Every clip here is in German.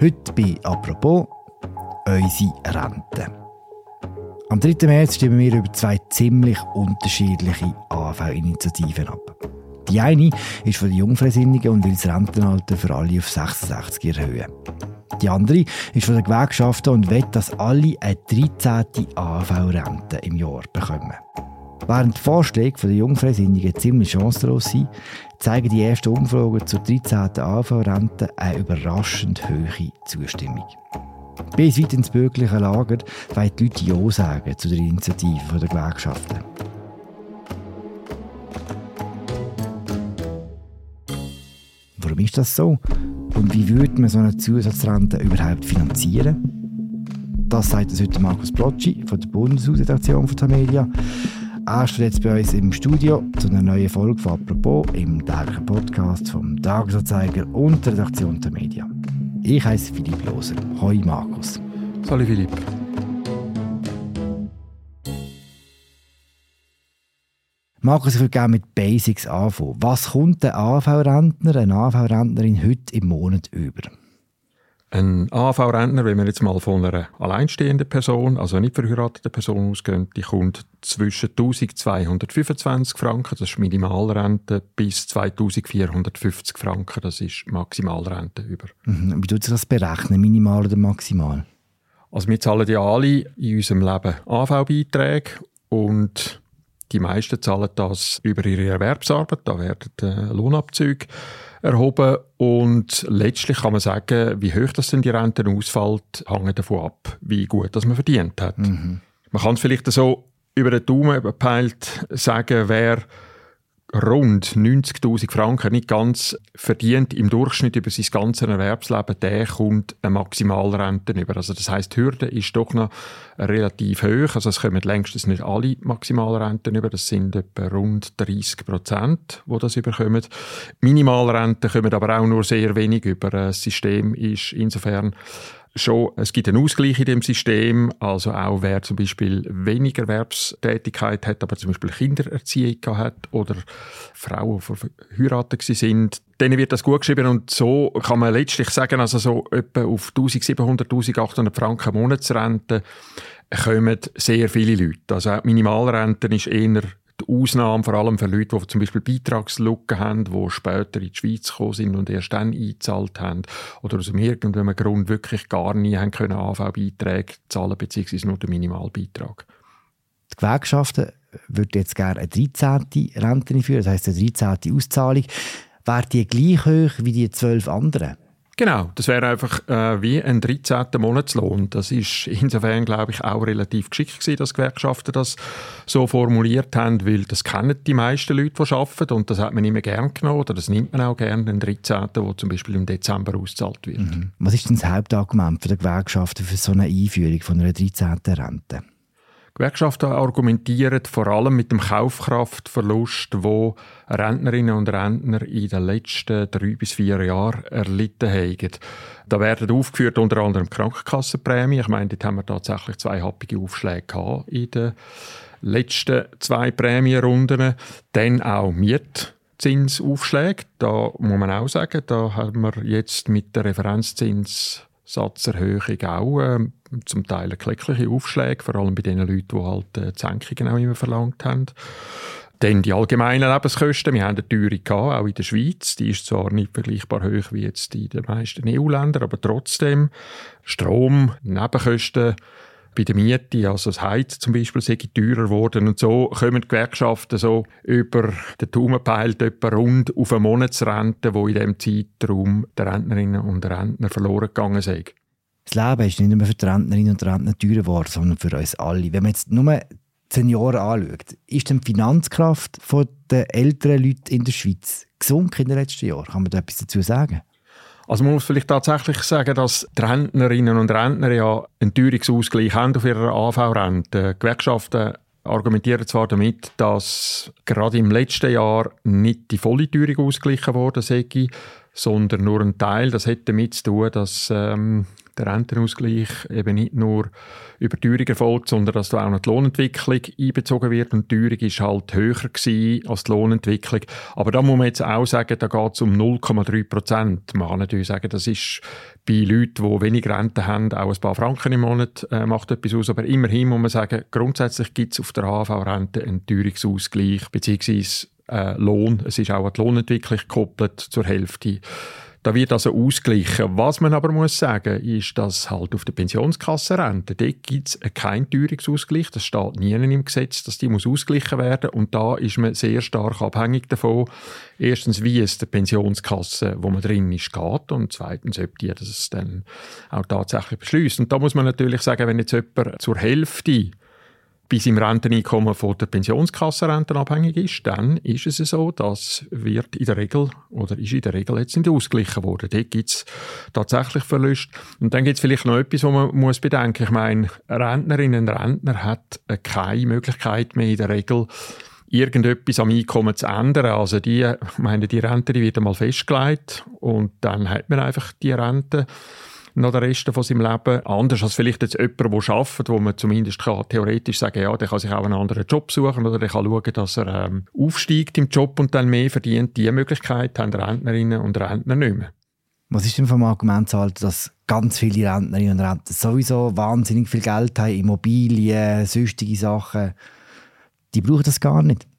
Heute bei «Apropos» unsere Rente. Am 3. März stimmen wir über zwei ziemlich unterschiedliche AV-Initiativen ab. Die eine ist von den Jungfreisinnigen und will das Rentenalter für alle auf 66 erhöhen. Die andere ist von den Gewerkschaften und will, dass alle eine 13. AV-Rente im Jahr bekommen. Während die Vorschläge der Jungfreisinnigen ziemlich chancenlos sind, zeigen die ersten Umfragen zur 13. AV-Rente eine überraschend hohe Zustimmung. Bis weit ins bürgerliche Lager wollen die Leute Ja sagen zu der Initiative der Gewerkschaften. Warum ist das so? Und wie würde man so eine Zusatzrente überhaupt finanzieren? Das sagt uns heute Markus Brocci von der Bundeshausredaktion von Tamedia. Steht jetzt bei uns im Studio zu einer neuen Folge von «Apropos» im täglichen Podcast vom Tagesanzeiger und der Redaktion der Media. Ich heiße Philipp Loser. Hoi Markus. Salut Philipp. Markus, ich würde gerne mit Basics anfangen. Was kommt ein AV-Rentner, eine AV-Rentnerin heute im Monat über? Ein AV-Rentner, wenn wir jetzt mal von einer alleinstehenden Person, also nicht verheirateten Person ausgehen, die kommt zwischen 1225 Franken, das ist Minimalrente, bis 2450 Franken, das ist Maximalrente über. Mhm. Wie tut sich das berechnen, minimal oder maximal? Also wir zahlen ja alle in unserem Leben AV-Beiträge und die meisten zahlen das über ihre Erwerbsarbeit, da werden äh, Lohnabzüge erhoben und letztlich kann man sagen, wie hoch das denn die Rente ausfällt, hängt davon ab, wie gut das man verdient hat. Mhm. Man kann es vielleicht so über den Daumen gepeilt sagen, wer rund 90.000 Franken nicht ganz verdient im Durchschnitt über sein ganzes Erwerbsleben, der kommt eine Maximalrente über. Also das heißt, die Hürde ist doch noch relativ hoch. Also es kommen längstens nicht alle Maximalrenten über. Das sind etwa rund 30 Prozent, wo das überkommen. Minimalrenten kommen aber auch nur sehr wenig über. Das System ist insofern schon, es gibt einen Ausgleich in dem System, also auch wer zum Beispiel weniger Erwerbstätigkeit hat, aber zum Beispiel Kindererziehung hat oder Frauen, die verheiratet sind, denen wird das gut geschrieben und so kann man letztlich sagen, also so etwa auf 1700, 1800 Franken Monatsrente kommen sehr viele Leute. Also auch die Minimalrente ist eher die Ausnahme, vor allem für Leute, die zum Beispiel Beitragslücken haben, die später in die Schweiz gekommen sind und erst dann eingezahlt haben oder aus irgendeinem Grund wirklich gar nie haben können AV-Beiträge zahlen, beziehungsweise nur den Minimalbeitrag. Die Gewerkschaften würden jetzt gerne eine 13. Rente einführen, das heisst eine 13. Auszahlung. Wäre die gleich hoch wie die zwölf anderen? Genau, das wäre einfach äh, wie ein 13. Monatslohn. Das ist insofern, glaube ich, auch relativ geschickt gewesen, dass Gewerkschaften das so formuliert haben, weil das kennen die meisten Leute, die arbeiten und das hat man immer gern genommen oder das nimmt man auch gerne, den 13., der zum Beispiel im Dezember ausgezahlt wird. Mhm. Was ist denn das Hauptargument der Gewerkschaften für so eine Einführung von einer 13. Rente? Gewerkschaften argumentieren vor allem mit dem Kaufkraftverlust, wo Rentnerinnen und Rentner in den letzten drei bis vier Jahren erlitten haben. Da werden aufgeführt unter anderem Krankenkassenprämien. Ich meine, dort haben wir tatsächlich zwei happige Aufschläge gehabt in den letzten zwei Prämienrunden. Dann auch Mietzinsaufschläge. Da muss man auch sagen, da haben wir jetzt mit der Referenzzins Satzerhöhung auch äh, zum Teil klägliche Aufschläge, vor allem bei den Leuten, die halt äh, Senkungen auch immer verlangt haben. Dann die allgemeinen Lebenskosten. Wir haben eine Teuerung gehabt, auch in der Schweiz. Die ist zwar nicht vergleichbar hoch wie jetzt in den meisten EU-Ländern, aber trotzdem Strom, Nebenkosten, bei der Miete, also das Heiz zum Beispiel, sei teurer geworden und so kommen die Gewerkschaften so über den Daumen peilt etwa rund auf eine Monatsrente, die in diesem Zeitraum der Rentnerinnen und Rentner verloren gegangen sind. Das Leben ist nicht nur für die Rentnerinnen und Rentner teurer geworden, sondern für uns alle. Wenn man jetzt nur Senioren anschaut, ist die Finanzkraft der älteren Leute in der Schweiz gesunken in den letzten Jahren? Kann man da etwas dazu sagen? Also man muss vielleicht tatsächlich sagen, dass die Rentnerinnen und Rentner ja einen Teuerungsausgleich haben auf ihrer AV-Rente. Gewerkschaften argumentieren zwar damit, dass gerade im letzten Jahr nicht die volle Teuerung ausgeglichen worden sei, sondern nur ein Teil. Das hätte damit zu tun, dass ähm, der Rentenausgleich eben nicht nur über Teuerung erfolgt, sondern dass da auch noch die Lohnentwicklung einbezogen wird. Und die Teuerung ist halt höher als die Lohnentwicklung. Aber da muss man jetzt auch sagen, da geht es um 0,3 Prozent. Man kann natürlich sagen, das ist bei Leuten, die wenig Rente haben, auch ein paar Franken im Monat äh, macht etwas aus. Aber immerhin muss man sagen, grundsätzlich gibt es auf der AHV-Rente einen Teuerungsausgleich, beziehungsweise äh, Lohn. Es ist auch an die Lohnentwicklung gekoppelt zur Hälfte. Da wird also ausgleichen. Was man aber muss sagen, ist, dass halt auf der Pensionskassenrente, dort gibt es keinen Teuerungsausgleich. Das steht nie im Gesetz, dass die muss ausgleichen werden. Und da ist man sehr stark abhängig davon. Erstens, wie es der Pensionskasse, wo man drin ist, geht. Und zweitens, ob die das dann auch tatsächlich beschließt. Und da muss man natürlich sagen, wenn jetzt jemand zur Hälfte bei seinem Renteneinkommen von der Pensionskassenrente abhängig ist, dann ist es so, dass wird in der Regel oder ist in der Regel jetzt nicht ausgeglichen worden. Dort gibt es tatsächlich Verluste. Und dann gibt es vielleicht noch etwas, was man muss bedenken. Ich meine, Rentnerinnen und Rentner hat keine Möglichkeit mehr in der Regel irgendetwas am Einkommen zu ändern. Also die, ich meine, die Rente die wird einmal festgelegt und dann hat man einfach die Rente noch den Rest von seinem Leben. Anders als vielleicht jetzt jemand, der arbeitet, wo man zumindest kann, theoretisch sagen ja, der kann sich auch einen anderen Job suchen oder der kann schauen, dass er ähm, aufsteigt im Job und dann mehr verdient. Diese Möglichkeit haben Rentnerinnen und Rentner nicht mehr. Was ist denn vom Argument halten, dass ganz viele Rentnerinnen und Rentner sowieso wahnsinnig viel Geld haben, Immobilien, sonstige Sachen, die brauchen das gar nicht?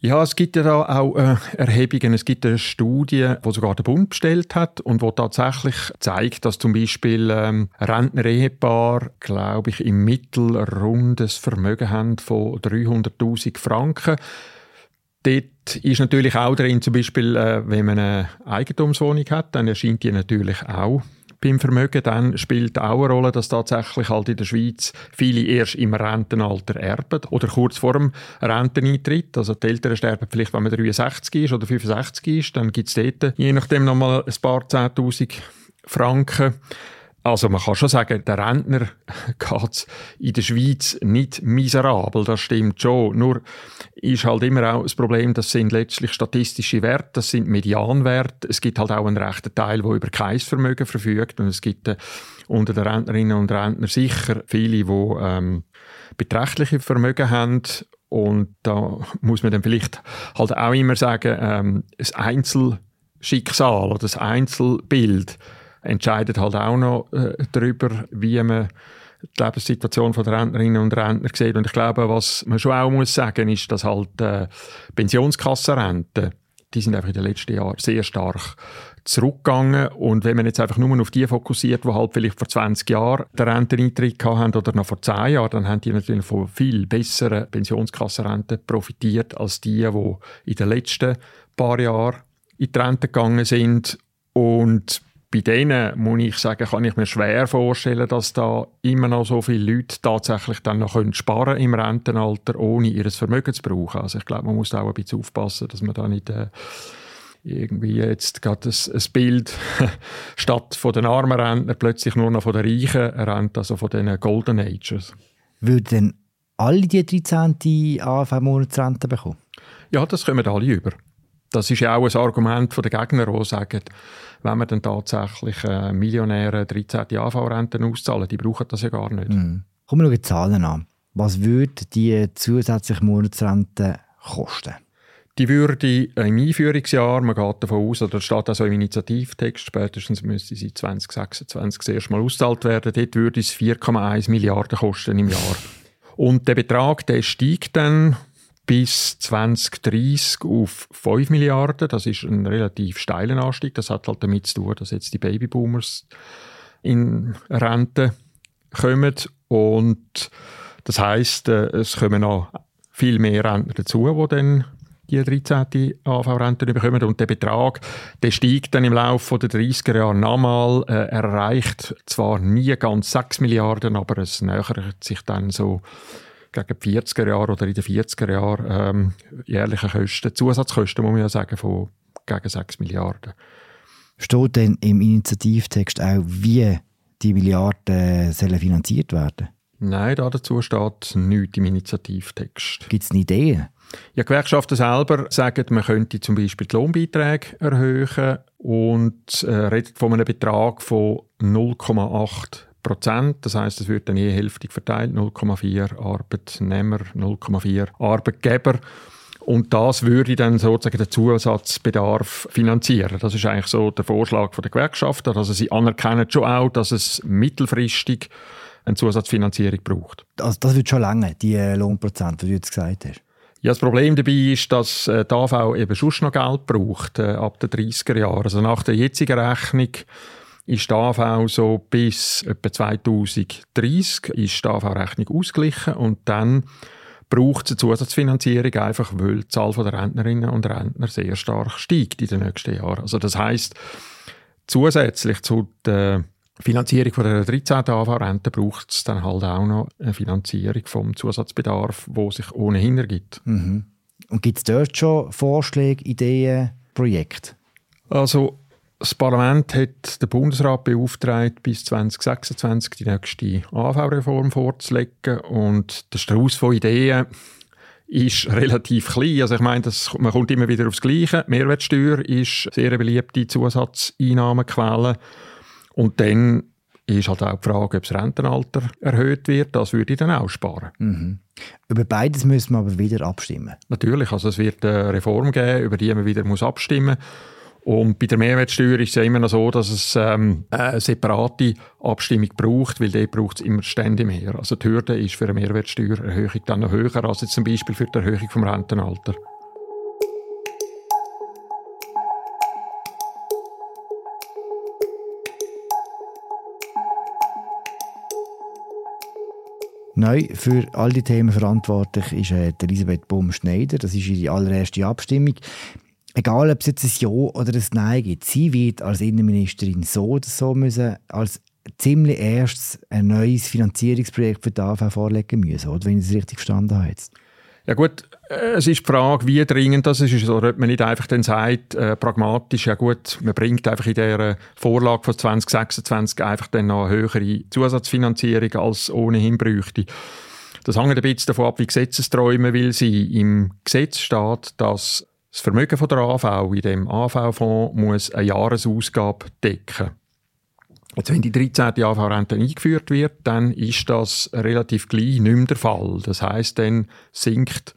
Ja, es gibt ja da auch äh, Erhebungen. Es gibt eine Studie, die sogar der Bund bestellt hat und wo tatsächlich zeigt, dass zum Beispiel ähm, Rentner-Ehepaar, glaube ich, im Mittel rundes Vermögen haben von 300.000 Franken. Dort ist natürlich auch drin, zum Beispiel, äh, wenn man eine Eigentumswohnung hat, dann erscheint die natürlich auch beim Vermögen, dann spielt auch eine Rolle, dass tatsächlich halt in der Schweiz viele erst im Rentenalter erben oder kurz vor dem Renteneintritt. Also die Eltern sterben vielleicht, wenn man 63 ist oder 65 ist, dann gibt es dort je nachdem nochmal ein paar Zehntausend Franken. Also man kann schon sagen, der Rentner geht in der Schweiz nicht miserabel, das stimmt schon. Nur ist halt immer auch das Problem, das sind letztlich statistische Werte, das sind Medianwerte. Es gibt halt auch einen rechten Teil, der über kein Vermögen verfügt und es gibt äh, unter den Rentnerinnen und Rentnern sicher viele, die ähm, beträchtliche Vermögen haben und da muss man dann vielleicht halt auch immer sagen, ähm, das Einzelschicksal oder das Einzelbild entscheidet halt auch noch äh, darüber, wie man die Lebenssituation der Rentnerinnen und Rentner sieht. Und ich glaube, was man schon auch muss sagen, ist, dass halt äh, Pensionskassenrenten, die sind einfach in den letzten Jahren sehr stark zurückgegangen. Und wenn man jetzt einfach nur auf die fokussiert, die halt vielleicht vor 20 Jahren den Renteneintritt haben oder noch vor 10 Jahren, dann haben die natürlich von viel besseren Pensionskassenrenten profitiert als die, die in den letzten paar Jahren in die Rente gegangen sind. Und bei denen, muss ich sagen, kann ich mir schwer vorstellen, dass da immer noch so viele Leute tatsächlich dann noch können sparen im Rentenalter, ohne ihr Vermögen zu brauchen. Also ich glaube, man muss da auch ein bisschen aufpassen, dass man da nicht äh, irgendwie jetzt gerade ein, ein Bild statt von den armen Rentner plötzlich nur noch von den reichen Renten, also von den Golden Ages. Würden denn alle die 13. AFV-Monatsrente bekommen? Ja, das kommen alle über. Das ist ja auch ein Argument der Gegner, die sagen, wenn wir dann tatsächlich äh, Millionäre 13. AV-Renten auszahlen, die brauchen das ja gar nicht. Mhm. Kommen wir noch die Zahlen an. Was würde die zusätzliche Monatsrente kosten? Die würde im Einführungsjahr, man geht davon aus, oder steht also im Initiativtext, spätestens müsste sie 2026 das erste Mal ausgezahlt werden, dort würde es 4,1 Milliarden kosten im Jahr. Und der Betrag, der steigt dann bis 2030 auf 5 Milliarden. Das ist ein relativ steiler Anstieg. Das hat halt damit zu tun, dass jetzt die Babyboomers in Rente kommen. Und das heißt, äh, es kommen noch viel mehr Rentner dazu, die dann die 13. AV-Rente bekommen. Und der Betrag, der steigt dann im Laufe der 30er Jahre nochmal, äh, erreicht zwar nie ganz 6 Milliarden, aber es nähert sich dann so gegen die 40er Jahre oder in den 40er Jahren ähm, jährliche Kosten, Zusatzkosten, muss man ja sagen, von gegen 6 Milliarden. Steht denn im Initiativtext auch, wie die Milliarden sollen finanziert werden? Nein, dazu steht nichts im Initiativtext. Gibt es eine Idee? Ja, Gewerkschaften selber sagen, man könnte zum Beispiel die Lohnbeiträge erhöhen. und äh, redet von einem Betrag von 0,8 Prozent. Das heißt, es wird dann je hälftig verteilt, 0,4 Arbeitnehmer, 0,4 Arbeitgeber. Und das würde dann sozusagen den Zusatzbedarf finanzieren. Das ist eigentlich so der Vorschlag der Gewerkschaften. Also sie anerkennen schon auch, dass es mittelfristig eine Zusatzfinanzierung braucht. Also das wird schon lange, die Lohnprozente, die du jetzt gesagt hast. Ja, das Problem dabei ist, dass äh, die AV eben schon noch Geld braucht äh, ab den 30er Jahren. Also nach der jetzigen Rechnung ist die AV so bis etwa 2030 ist die AV-Rechnung ausgeglichen und dann braucht es eine Zusatzfinanzierung einfach, weil die Zahl der Rentnerinnen und Rentner sehr stark steigt in den nächsten Jahren. Also das heißt zusätzlich zu der Finanzierung von der 13. AV-Rente braucht es dann halt auch noch eine Finanzierung vom Zusatzbedarf, wo sich ohnehin ergibt. Mhm. Und gibt es dort schon Vorschläge, Ideen, Projekte? Also das Parlament hat den Bundesrat beauftragt, bis 2026 die nächste AV-Reform vorzulegen. Und der Strauß von Ideen ist relativ klein. Also ich meine, das, man kommt immer wieder aufs Gleiche. Die Mehrwertsteuer ist eine sehr beliebte Zusatzeinnahmequelle. Und dann ist halt auch die Frage, ob das Rentenalter erhöht wird. Das würde ich dann auch sparen. Mhm. Über beides müssen wir aber wieder abstimmen. Natürlich. Also es wird eine Reform geben, über die man wieder muss abstimmen muss. Und bei der Mehrwertsteuer ist es ja immer noch so, dass es ähm, eine separate Abstimmung braucht, weil dort braucht es immer ständig mehr. Also die Hürde ist für eine Mehrwertsteuererhöhung dann noch höher als jetzt zum Beispiel für die Erhöhung vom Rentenalter. Neu für all die Themen verantwortlich ist äh, Elisabeth Baum-Schneider. Das ist ihre allererste Abstimmung egal ob es jetzt ein Ja oder ein Nein gibt, sie wird als Innenministerin so oder so müssen als ziemlich erstes ein neues Finanzierungsprojekt für die AV vorlegen müssen, oder? wenn ich es richtig verstanden habe jetzt. Ja gut, äh, es ist die Frage, wie dringend das ist. Oder ob man nicht einfach dann sagt, äh, pragmatisch, ja gut, man bringt einfach in dieser Vorlage von 2026 einfach dann noch eine höhere Zusatzfinanzierung als ohnehin bräuchte. Das hängt ein bisschen davon ab, wie gesetzesträume will sie. Im Gesetz steht, dass das Vermögen der AV in dem AV-Fonds muss eine Jahresausgabe decken. Jetzt, wenn die 13. AV-Rente eingeführt wird, dann ist das relativ gleich nicht mehr der Fall. Das heißt, dann sinkt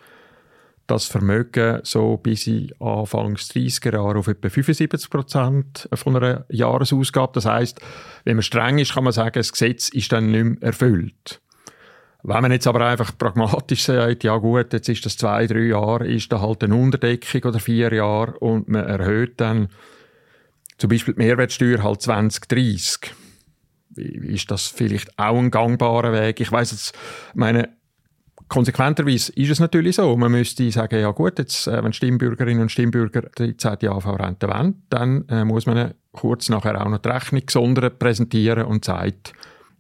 das Vermögen so bis in Anfangs 30er Jahre auf etwa 75 Prozent von einer Jahresausgabe. Das heißt, wenn man streng ist, kann man sagen, das Gesetz ist dann nicht mehr erfüllt. Wenn man jetzt aber einfach pragmatisch sagt, ja gut, jetzt ist das zwei, drei Jahre, ist da halt eine Unterdeckung oder vier Jahre und man erhöht dann zum Beispiel die Mehrwertsteuer halt 2030. Ist das vielleicht auch ein gangbarer Weg? Ich weiß jetzt, meine, konsequenterweise ist es natürlich so. Man müsste sagen, ja gut, jetzt, äh, wenn Stimmbürgerinnen und Stimmbürger die 13. AV-Rente wollen, dann äh, muss man kurz nachher auch noch die Rechnung gesondert präsentieren und sagt,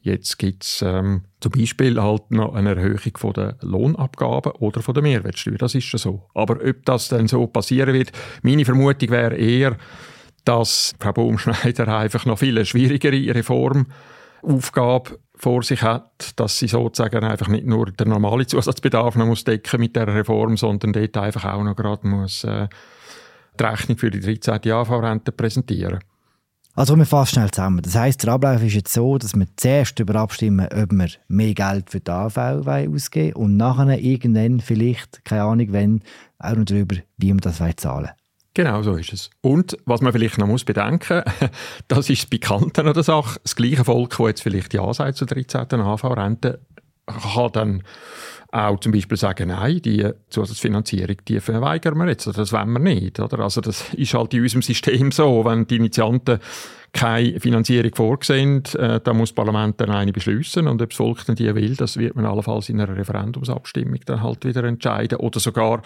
Jetzt gibt es ähm, zum Beispiel halt noch eine Erhöhung von der Lohnabgaben oder von der Mehrwertsteuer. Das ist schon so. Aber ob das dann so passieren wird, meine Vermutung wäre eher, dass Frau Baumschneider einfach noch viel schwierigere Reformaufgabe vor sich hat, dass sie sozusagen einfach nicht nur den normalen Zusatzbedarf noch muss decken mit der Reform, sondern dort einfach auch noch gerade muss äh, die Rechnung für die 13. AV-Rente präsentieren. Also wir fassen schnell zusammen. Das heisst, der Ablauf ist jetzt so, dass wir zuerst darüber abstimmen, ob wir mehr Geld für die AV ausgeben und nachher irgendwann vielleicht, keine Ahnung wenn, auch noch darüber, wie wir das zahlen wollen. Genau, so ist es. Und was man vielleicht noch muss bedenken, das ist das Bekannte an der Sache. Das gleiche Volk, das jetzt vielleicht Ja sagt zur 13. AV-Rente, kann dann auch zum Beispiel sagen, nein, die Zusatzfinanzierung, die verweigern wir jetzt, das wollen wir nicht. Oder? Also das ist halt in unserem System so, wenn die Initianten keine Finanzierung vorsehen, äh, dann muss das Parlament dann eine beschließen und ob das Volk dann die will, das wird man allenfalls in einer Referendumsabstimmung dann halt wieder entscheiden oder sogar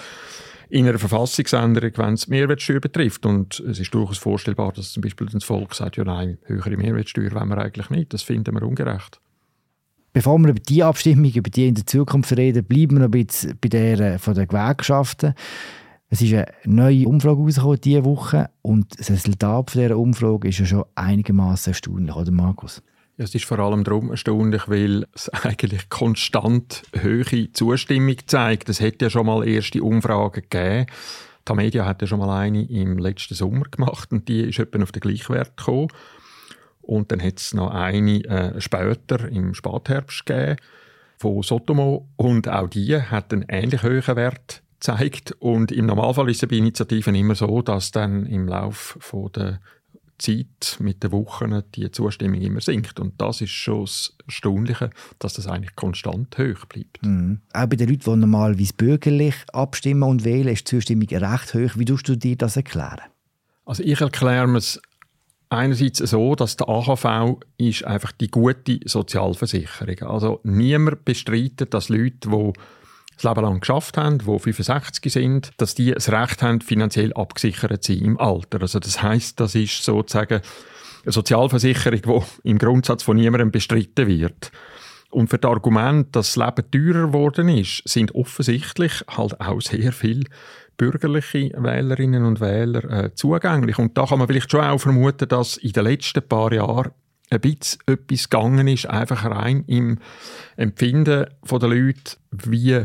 in einer Verfassungsänderung, wenn es Mehrwertsteuer betrifft. Und es ist durchaus vorstellbar, dass zum Beispiel das Volk sagt, ja nein, höhere Mehrwertsteuer wollen wir eigentlich nicht, das finden wir ungerecht. Bevor wir über die Abstimmung, über die in der Zukunft reden, bleiben wir noch ein bisschen bei der äh, von den Gewerkschaften. Es ist eine neue Umfrage rausgekommen diese Woche und das Resultat dieser Umfrage ist ja schon einigermaßen erstaunlich, oder Markus? Ja, es ist vor allem darum erstaunlich, weil es eigentlich konstant hohe Zustimmung zeigt. Es hätte ja schon mal erste Umfragen gegeben Die Media hat ja schon mal eine im letzten Sommer gemacht und die ist etwa auf den Gleichwert gekommen. Und dann hat es noch eine äh, später im Spätherbst gegeben von Sotomo und auch die hat einen ähnlich hohen Wert gezeigt. Und im Normalfall ist es bei Initiativen immer so, dass dann im Laufe der Zeit mit den Wochen die Zustimmung immer sinkt. Und das ist schon das Erstaunliche, dass das eigentlich konstant hoch bleibt. Mhm. Auch bei den Leuten, die normalerweise bürgerlich abstimmen und wählen, ist die Zustimmung recht hoch. Wie tust du dir das erklären? Also ich erkläre mir es einerseits so, dass der AHV ist einfach die gute Sozialversicherung. Also niemand bestreitet, dass Leute, die das Leben lang geschafft haben, die 65 sind, dass die das Recht haben, finanziell abgesichert zu sein im Alter. Also das heißt, das ist sozusagen eine Sozialversicherung, die im Grundsatz von niemandem bestritten wird. Und für das Argument, dass das Leben teurer geworden ist, sind offensichtlich halt auch sehr viele bürgerliche Wählerinnen und Wähler äh, zugänglich. Und da kann man vielleicht schon auch vermuten, dass in den letzten paar Jahren ein bisschen etwas gegangen ist, einfach rein im Empfinden der Leute, wie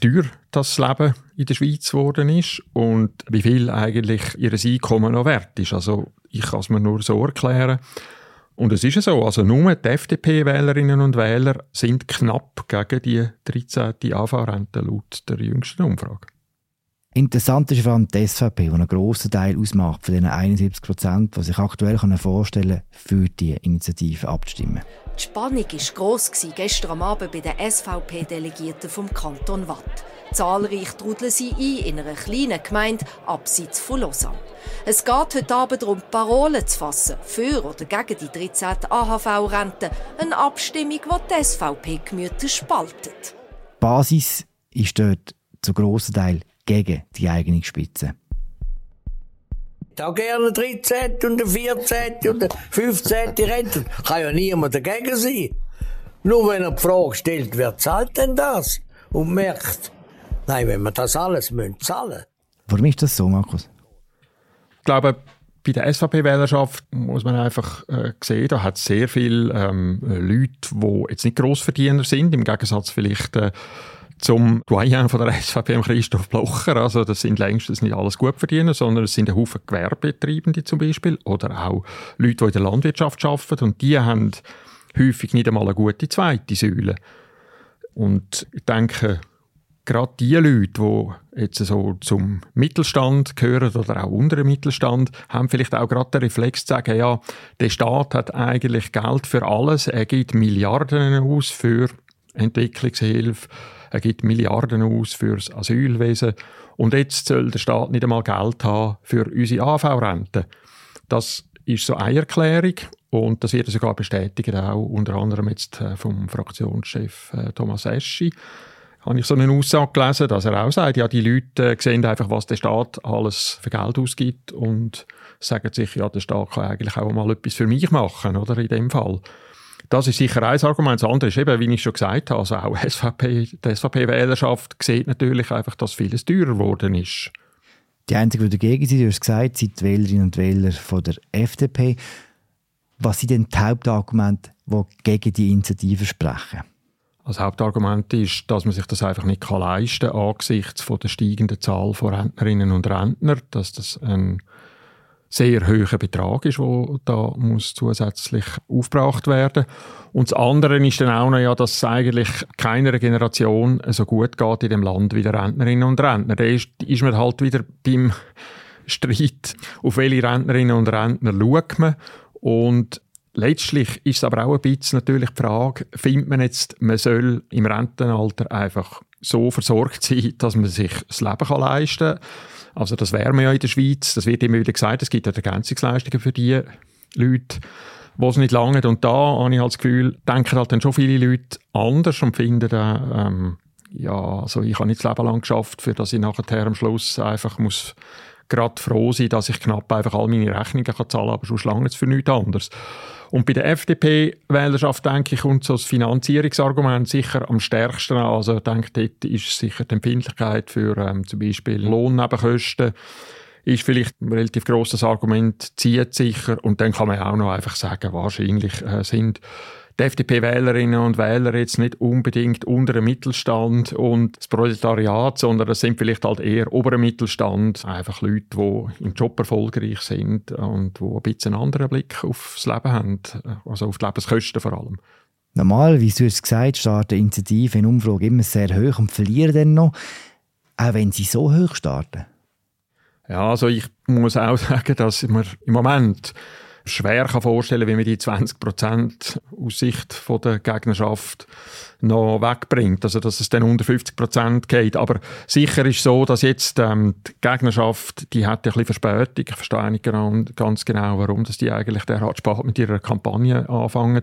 teuer das Leben in der Schweiz geworden ist und wie viel eigentlich ihr Einkommen noch wert ist. Also ich kann es mir nur so erklären. Und es ist ja so, also nur die FDP-Wählerinnen und Wähler sind knapp gegen die 13. AV-Rente laut der jüngsten Umfrage. Interessant ist vor allem die SVP, die einen grossen Teil ausmacht von den 71 Prozent, die sich aktuell vorstellen können, für die Initiative abzustimmen. Die Spannung war gross gestern Abend bei den SVP-Delegierten vom Kanton Watt. Zahlreich trudeln sie ein in einer kleinen Gemeinde abseits von Lausanne. Es geht heute Abend darum, Parolen zu fassen, für oder gegen die 13. AHV-Rente. Eine Abstimmung, die die SVP-Gemüter spaltet. Die Basis ist dort zu grossen Teil gegen die eigene Spitze. Da gerne 13. und 14. und 15. Rente. Kann ja niemand dagegen sein. Nur wenn er die Frage stellt, wer zahlt denn das? Und merkt, nein, wenn wir das alles müssen zahlen. Warum ist das so, Markus? Ich glaube, bei der SVP-Wählerschaft muss man einfach äh, sehen, da hat es sehr viele ähm, Leute, die jetzt nicht Grossverdiener sind, im Gegensatz vielleicht äh, zum Doyen von der SVP, Christoph Blocher. Also das sind längstens nicht alles Gutverdiener, sondern es sind ein Haufen Gewerbetreibende zum Beispiel oder auch Leute, die in der Landwirtschaft arbeiten und die haben häufig nicht einmal eine gute zweite Säule. Und ich denke, gerade die Leute, die jetzt so zum Mittelstand gehören oder auch unter dem Mittelstand, haben vielleicht auch gerade den Reflex zu sagen, ja, der Staat hat eigentlich Geld für alles, er gibt Milliarden aus für Entwicklungshilfe, er gibt Milliarden aus für das Asylwesen und jetzt soll der Staat nicht einmal Geld haben für unsere AV-Rente. Das ist so eine Erklärung und das wird sogar bestätigt auch unter anderem jetzt äh, vom Fraktionschef äh, Thomas Eschi. Habe ich so eine Aussage gelesen, dass er auch sagt, ja, die Leute äh, sehen einfach, was der Staat alles für Geld ausgibt und sagen sich, ja, der Staat kann eigentlich auch mal etwas für mich machen, oder in dem Fall. Das ist sicher ein Argument. Das andere ist eben, wie ich schon gesagt habe, also auch SVP, die SVP-Wählerschaft sieht natürlich einfach, dass vieles teurer geworden ist. Die Einzigen, die dagegen sind, du hast gesagt, sind die Wählerinnen und Wähler von der FDP. Was sind denn die Hauptargumente, die gegen die Initiative sprechen? Das Hauptargument ist, dass man sich das einfach nicht leisten kann angesichts von der steigenden Zahl von Rentnerinnen und Rentner, dass das ein sehr hoher Betrag ist, der da muss zusätzlich aufgebracht werden Und das andere ist dann auch noch, ja, dass es eigentlich keiner Generation so gut geht in dem Land wie der Rentnerinnen und Rentner. Da ist, ist man halt wieder beim Streit, auf welche Rentnerinnen und Rentner schaut man. Und letztlich ist es aber auch ein bisschen natürlich die Frage, findet man jetzt, man soll im Rentenalter einfach so versorgt sein, dass man sich das Leben leisten kann also das wäre man ja in der Schweiz. Das wird immer wieder gesagt, es gibt ja Ergänzungsleistungen für die Leute, die es nicht lange. Und da habe ich halt das Gefühl, denken halt dann schon viele Leute anders und finden ähm, ja, also ich habe nicht das Leben lang geschafft, für das ich nachher am Schluss einfach muss gerade froh sein, dass ich knapp einfach all meine Rechnungen kann zahlen kann, aber sonst lange es für nichts anderes. Und bei der FDP-Wählerschaft, denke ich, kommt so das Finanzierungsargument sicher am stärksten an. Also ich denke, dort ist sicher die Empfindlichkeit für ähm, zum Beispiel Lohnnebenkosten ist vielleicht ein relativ grosses Argument, zieht sicher. Und dann kann man auch noch einfach sagen, wahrscheinlich äh, sind die FDP-Wählerinnen und Wähler jetzt nicht unbedingt unter dem Mittelstand und das Proletariat, sondern das sind vielleicht halt eher oberer Mittelstand, einfach Leute, die im Job erfolgreich sind und die ein bisschen einen anderen Blick aufs Leben haben, also auf die Lebenskosten vor allem. Normal, wie du es gesagt hast, starten Initiativen in Umfrage immer sehr hoch und verlieren dann noch, auch wenn sie so hoch starten. Ja, also ich muss auch sagen, dass man im Moment schwer kann vorstellen wie man die 20 Prozent aus Sicht von der Gegnerschaft noch wegbringt. Also, dass es dann unter 50 Prozent geht. Aber sicher ist so, dass jetzt ähm, die Gegnerschaft, die hat ein bisschen Verspätung. Ich verstehe nicht genau, ganz genau, warum dass die eigentlich derart spät mit ihrer Kampagne anfangen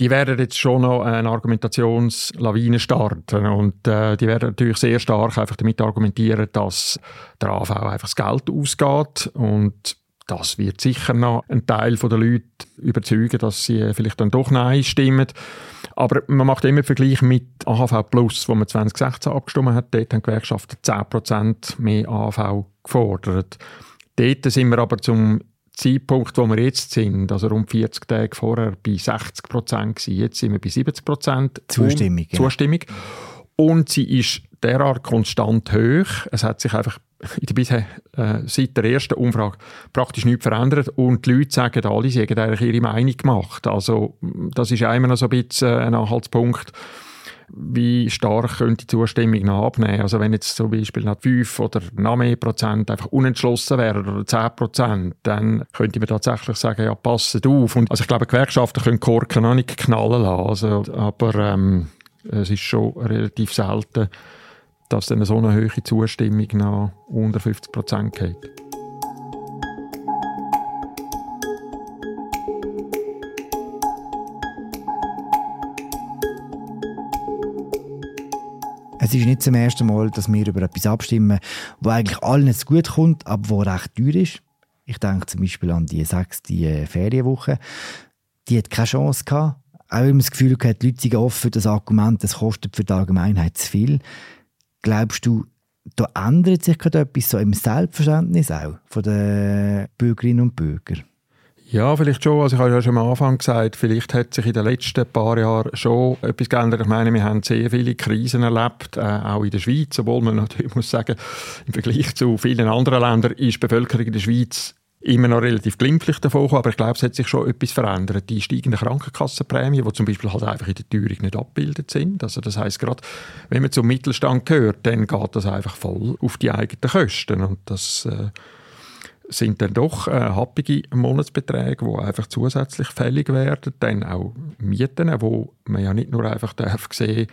die werden jetzt schon noch eine Argumentationslawine starten und äh, die werden natürlich sehr stark einfach damit argumentieren, dass der AV einfach das Geld ausgeht und das wird sicher noch einen Teil der Leute überzeugen, dass sie vielleicht dann doch Nein stimmen. Aber man macht immer Vergleich mit AHV Plus, wo man 2016 abgestimmt hat. Dort haben Gewerkschaften 10% mehr AHV gefordert. Dort sind wir aber zum Zeitpunkt, wo wir jetzt sind, also rund 40 Tage vorher, bei 60 Prozent Jetzt sind wir bei 70 Prozent. Zustimmung. Ja. Zustimmung. Und sie ist derart konstant hoch. Es hat sich einfach in der bisher, äh, seit der ersten Umfrage praktisch nichts verändert und die Leute sagen alle, sie haben eigentlich ihre Meinung gemacht. Also das ist immer noch so ein bisschen äh, ein Anhaltspunkt, wie stark könnte die Zustimmung noch abnehmen. Also wenn jetzt zum Beispiel noch 5 oder noch mehr Prozent einfach unentschlossen wären oder 10 Prozent, dann könnte man tatsächlich sagen, ja, passet auf. Und, also ich glaube, Gewerkschaften können Korken noch nicht knallen lassen, also, aber ähm, es ist schon relativ selten, dass dann so eine hohe Zustimmung noch unter 50 Prozent geht. Es ist nicht zum ersten Mal, dass wir über etwas abstimmen, wo eigentlich allen zu gut kommt, aber wo recht teuer ist. Ich denke zum Beispiel an die sechste äh, Ferienwoche. Die hat keine Chance gehabt. Auch wenn man das Gefühl hat, die Leute sind offen für das Argument, das kostet für die Allgemeinheit zu viel. Glaubst du, da ändert sich gerade etwas so im Selbstverständnis auch von den Bürgerinnen und Bürgern? Ja, vielleicht schon. Also ich habe ja schon am Anfang gesagt, vielleicht hat sich in den letzten paar Jahren schon etwas geändert. Ich meine, wir haben sehr viele Krisen erlebt, äh, auch in der Schweiz, obwohl man natürlich muss sagen, im Vergleich zu vielen anderen Ländern ist die Bevölkerung in der Schweiz immer noch relativ glimpflich davon aber ich glaube, es hat sich schon etwas verändert. Die steigenden Krankenkassenprämien, die zum Beispiel halt einfach in der Teuerung nicht abgebildet sind. Also das heißt gerade, wenn man zum Mittelstand gehört, dann geht das einfach voll auf die eigenen Kosten und das äh, sind dann doch äh, happige Monatsbeträge, die einfach zusätzlich fällig werden. Dann auch Mieten, wo man ja nicht nur einfach darf sehen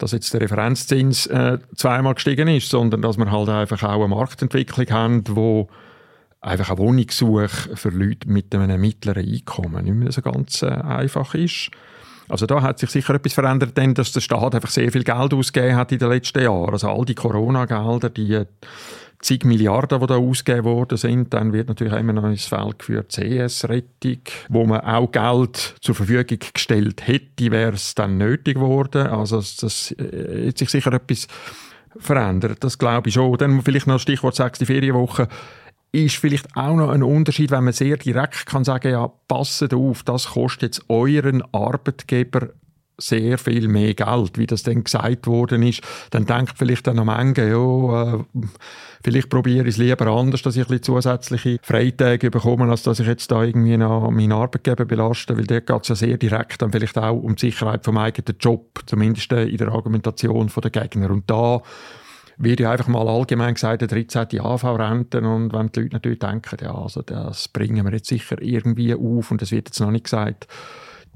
dass jetzt der Referenzzins äh, zweimal gestiegen ist, sondern dass wir halt einfach auch eine Marktentwicklung haben, wo einfach eine Wohnungssuche für Leute mit einem mittleren Einkommen nicht mehr so ganz äh, einfach ist. Also da hat sich sicher etwas verändert, denn dass der Staat einfach sehr viel Geld ausgegeben hat in den letzten Jahren. Also all die Corona-Gelder, die zig Milliarden, die da ausgegeben worden sind. Dann wird natürlich immer noch ins Feld geführt CS-Rettung, wo man auch Geld zur Verfügung gestellt hätte, wäre es dann nötig geworden. Also das äh, hat sich sicher etwas verändert, das glaube ich schon. Dann vielleicht noch Stichwort sechste Ferienwoche ist vielleicht auch noch ein Unterschied, wenn man sehr direkt kann sagen, ja, passet auf, das kostet jetzt euren Arbeitgeber sehr viel mehr Geld, wie das dann gesagt worden ist, dann denkt vielleicht dann am Ende, ja, äh, vielleicht probiere ich es lieber anders, dass ich ein bisschen zusätzliche Freitage bekomme, als dass ich jetzt da irgendwie noch meinen Arbeitgeber belaste, weil dort geht es ja sehr direkt dann vielleicht auch um die Sicherheit vom eigenen Job, zumindest in der Argumentation der Gegner. Und da wird ja einfach mal allgemein gesagt, der 13. AV-Rente und wenn die Leute natürlich denken, ja, also das bringen wir jetzt sicher irgendwie auf und es wird jetzt noch nicht gesagt,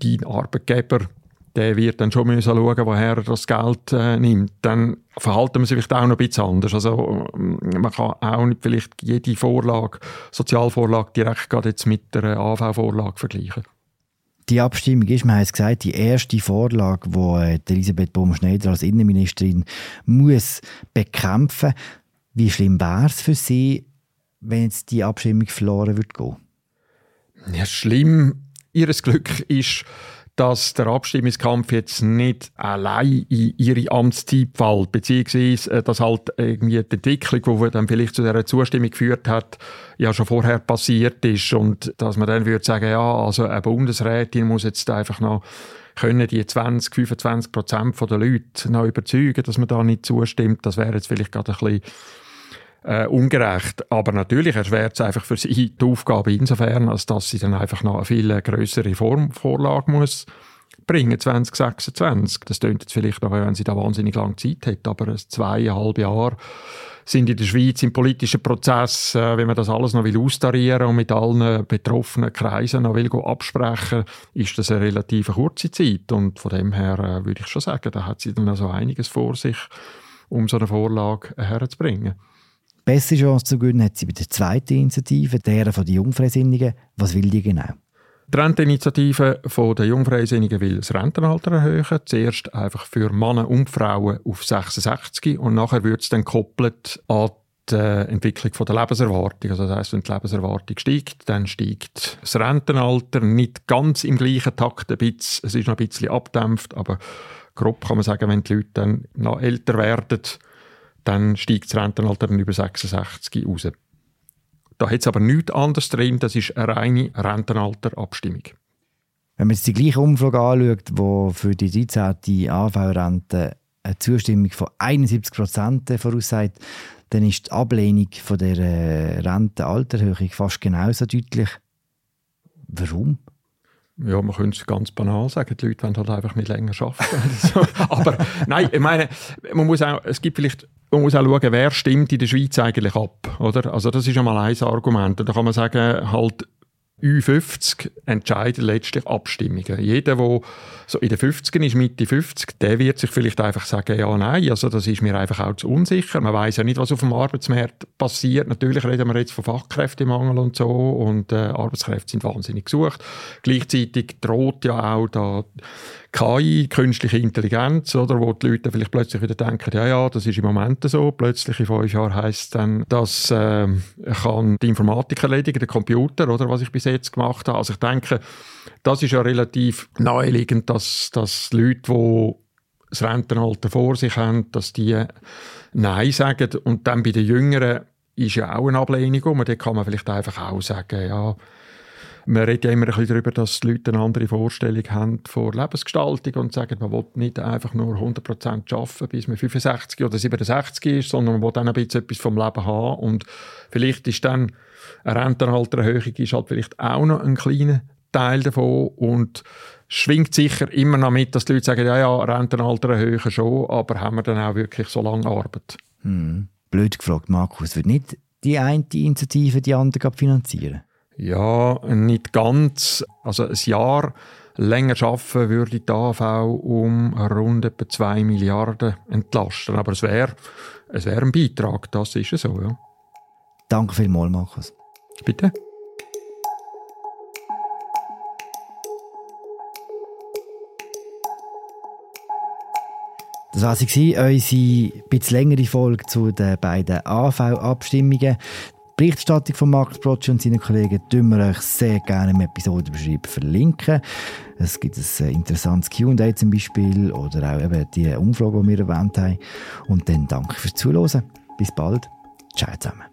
dein Arbeitgeber der wird dann schon müssen schauen, woher er das Geld äh, nimmt. Dann verhalten wir sich vielleicht auch noch ein bisschen anders. Also man kann auch nicht vielleicht jede Vorlage, Sozialvorlage direkt gerade jetzt mit der AV-Vorlage vergleichen. Die Abstimmung ist, man hat es gesagt, die erste Vorlage, die äh, Elisabeth Baum-Schneider als Innenministerin muss bekämpfen. Wie schlimm wäre es für sie, wenn jetzt die Abstimmung verloren würde? Ja, schlimm. Ihres Glück ist, dass der Abstimmungskampf jetzt nicht allein in ihre Amtszeit fällt, beziehungsweise äh, dass halt irgendwie die Entwicklung, die dann vielleicht zu dieser Zustimmung geführt hat, ja schon vorher passiert ist und dass man dann würde sagen, ja, also eine Bundesrätin muss jetzt einfach noch können die 20, 25 Prozent der Leute noch überzeugen, dass man da nicht zustimmt, das wäre jetzt vielleicht gerade ein bisschen äh, ungerecht. Aber natürlich erschwert es einfach für sie die Aufgabe insofern, als dass sie dann einfach noch eine viel größere Formvorlage muss bringen, 2026. Das klingt jetzt vielleicht noch, wenn sie da wahnsinnig lange Zeit hat, aber zweieinhalb Jahre sind in der Schweiz im politischen Prozess, äh, wenn man das alles noch will austarieren und mit allen betroffenen Kreisen noch will absprechen, ist das eine relativ kurze Zeit und von dem her äh, würde ich schon sagen, da hat sie dann also einiges vor sich, um so eine Vorlage herzubringen. Beste Chance zu gewinnen hat sie bei der zweiten Initiative, der von den Jungfreisinnigen. Was will die genau? Die Renteninitiative der Jungfreisinnigen will das Rentenalter erhöhen. Zuerst einfach für Männer und Frauen auf 66 und nachher wird es dann gekoppelt an die Entwicklung der Lebenserwartung. Also das heisst, wenn die Lebenserwartung steigt, dann steigt das Rentenalter nicht ganz im gleichen Takt ein bisschen. Es ist noch ein bisschen abdämpft, aber grob kann man sagen, wenn die Leute dann noch älter werden, dann steigt das Rentenalter dann über 66 raus. Da hat es aber nichts anderes drin, das ist eine reine Rentenalterabstimmung. Wenn man jetzt die gleiche Umfrage anschaut, die für die 13. AV-Rente eine Zustimmung von 71 Prozent voraussagt, dann ist die Ablehnung von der äh, Rentenalterhöhung fast genauso deutlich. Warum? Ja, man könnte es ganz banal sagen, die Leute wollen halt einfach nicht länger arbeiten. aber nein, ich meine, man muss auch, es gibt vielleicht, man muss auch schauen, wer stimmt in der Schweiz eigentlich ab, oder? Also das ist einmal ein Argument. Und da kann man sagen, halt Ü50 entscheiden letztlich Abstimmungen. Jeder, der so in den 50 ist, Mitte 50, der wird sich vielleicht einfach sagen, ja, nein, also das ist mir einfach auch zu unsicher. Man weiß ja nicht, was auf dem Arbeitsmarkt passiert. Natürlich reden wir jetzt von Fachkräftemangel und so und äh, Arbeitskräfte sind wahnsinnig gesucht. Gleichzeitig droht ja auch da KI, künstliche Intelligenz, oder, wo die Leute vielleicht plötzlich wieder denken, ja, ja, das ist im Moment so. Plötzlich in fünf Jahren heisst es dann, dass äh, kann die Informatik erledigen, der Computer, oder, was ich bis jetzt gemacht habe. Also ich denke, das ist ja relativ naheliegend, dass, dass Leute, die das Rentenalter vor sich haben, dass die Nein sagen. Und dann bei den Jüngeren ist ja auch eine Ablehnung um. Da kann man vielleicht einfach auch sagen, ja, man redet ja immer ein bisschen darüber, dass die Leute eine andere Vorstellung haben von Lebensgestaltung und sagen, man will nicht einfach nur 100% arbeiten, bis man 65 oder 67 ist, sondern man will dann ein bisschen etwas vom Leben haben und vielleicht ist dann eine Rentenaltererhöhung ist halt vielleicht auch noch ein kleiner Teil davon und schwingt sicher immer noch mit, dass die Leute sagen, ja, ja, Rentenalter schon, aber haben wir dann auch wirklich so lange Arbeit? Hm. Blöd gefragt, Markus, wird nicht die eine Initiative die andere finanzieren? Ja, nicht ganz. Also ein Jahr länger arbeiten würde die AV um rund etwa 2 Milliarden entlasten. Aber es wäre es wär ein Beitrag, das ist so, ja. Danke vielmals, Markus. Bitte. Das war sie, unsere etwas längere Folge zu den beiden AV-Abstimmungen. Berichterstattung von Markus Brotsch und seinen Kollegen tun wir euch sehr gerne im Episodenbeschreibung verlinken. Es gibt ein äh, interessantes Q&A zum Beispiel oder auch eben die Umfrage, die wir erwähnt haben. Und dann danke fürs Zuhören. Bis bald. Ciao zusammen.